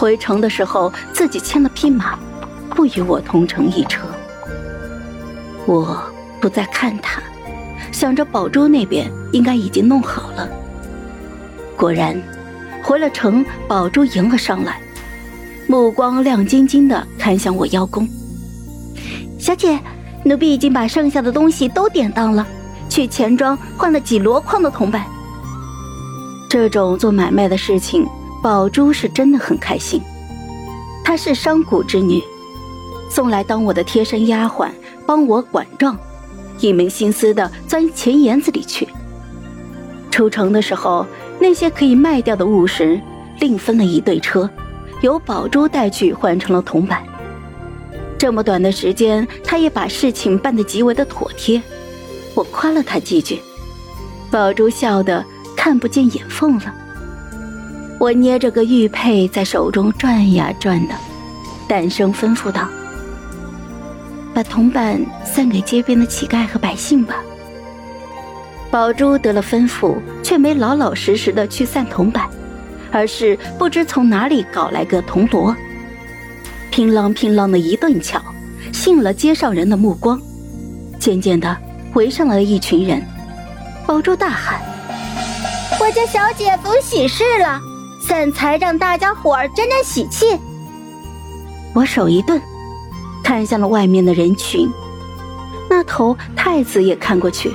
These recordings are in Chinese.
回城的时候自己牵了匹马，不与我同乘一车。我不再看他，想着宝珠那边应该已经弄好了。果然，回了城，宝珠迎了上来，目光亮晶晶的看向我邀功。小姐，奴婢已经把剩下的东西都典当了，去钱庄换了几箩筐的铜板。这种做买卖的事情，宝珠是真的很开心。她是商贾之女，送来当我的贴身丫鬟。帮我管账，一门心思的钻钱眼子里去。出城的时候，那些可以卖掉的物时，另分了一对车，由宝珠带去换成了铜板。这么短的时间，他也把事情办得极为的妥帖。我夸了他几句，宝珠笑得看不见眼缝了。我捏着个玉佩在手中转呀转的，淡声吩咐道。把铜板散给街边的乞丐和百姓吧。宝珠得了吩咐，却没老老实实的去散铜板，而是不知从哪里搞来个铜锣，乒啷乒啷的一顿敲，吸引了街上人的目光。渐渐的，围上来了一群人。宝珠大喊：“我家小姐逢喜事了，散财让大家伙儿沾沾喜气。”我手一顿。看向了外面的人群，那头太子也看过去。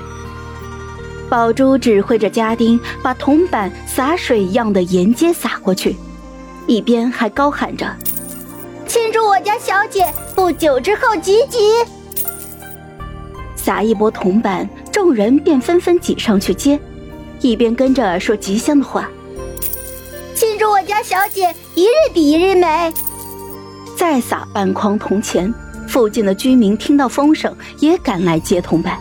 宝珠指挥着家丁把铜板洒水一样的沿街洒过去，一边还高喊着：“庆祝我家小姐不久之后吉吉！”撒一波铜板，众人便纷纷挤上去接，一边跟着说吉祥的话：“我家小姐一日比一日美！”再撒半筐铜钱。附近的居民听到风声，也赶来接铜板，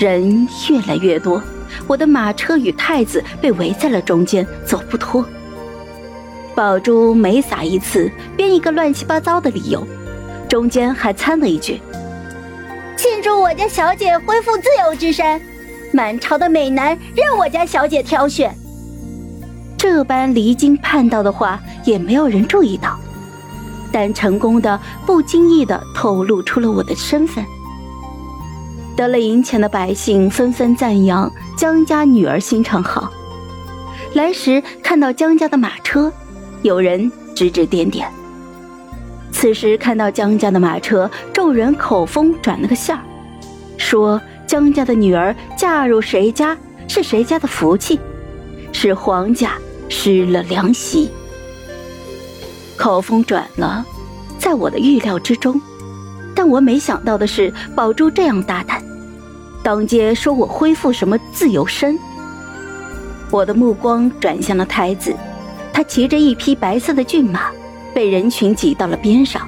人越来越多。我的马车与太子被围在了中间，走不脱。宝珠每撒一次，编一个乱七八糟的理由，中间还掺了一句：“庆祝我家小姐恢复自由之身，满朝的美男任我家小姐挑选。”这般离经叛道的话，也没有人注意到。但成功的不经意的透露出了我的身份。得了银钱的百姓纷纷赞扬江家女儿心肠好。来时看到江家的马车，有人指指点点。此时看到江家的马车，众人口风转了个向，说江家的女儿嫁入谁家是谁家的福气，是皇家失了良心。口风转了，在我的预料之中，但我没想到的是，宝珠这样大胆，当街说我恢复什么自由身。我的目光转向了太子，他骑着一匹白色的骏马，被人群挤到了边上。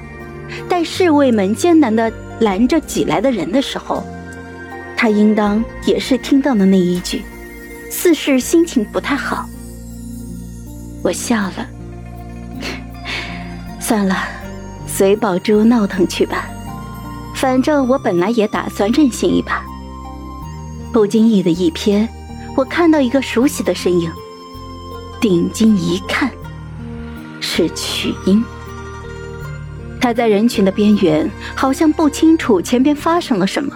待侍卫们艰难地拦着挤来的人的时候，他应当也是听到了那一句，似是心情不太好。我笑了。算了，随宝珠闹腾去吧。反正我本来也打算任性一把。不经意的一瞥，我看到一个熟悉的身影。定睛一看，是曲英。他在人群的边缘，好像不清楚前边发生了什么。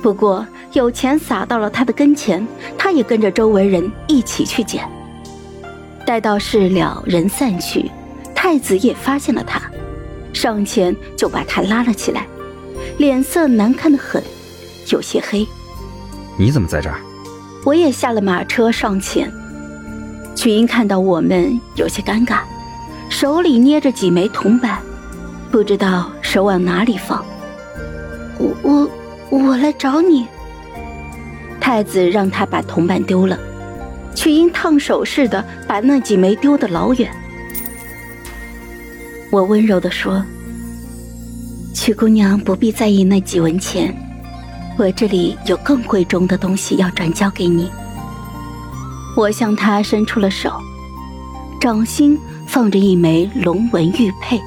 不过有钱撒到了他的跟前，他也跟着周围人一起去捡。待到事了，人散去。太子也发现了他，上前就把他拉了起来，脸色难看的很，有些黑。你怎么在这儿？我也下了马车上前。曲英看到我们，有些尴尬，手里捏着几枚铜板，不知道手往哪里放。我我我来找你。太子让他把铜板丢了，却因烫手似的把那几枚丢得老远。我温柔地说：“曲姑娘不必在意那几文钱，我这里有更贵重的东西要转交给你。”我向她伸出了手，掌心放着一枚龙纹玉佩，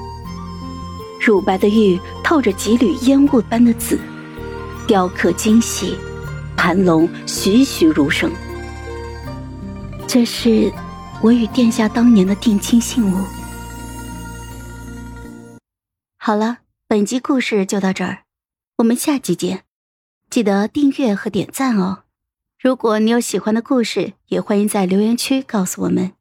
乳白的玉透着几缕烟雾般的紫，雕刻精细，盘龙栩栩如生。这是我与殿下当年的定亲信物。好了本集故事就到这儿我们下集见。记得订阅和点赞哦。如果你有喜欢的故事也欢迎在留言区告诉我们。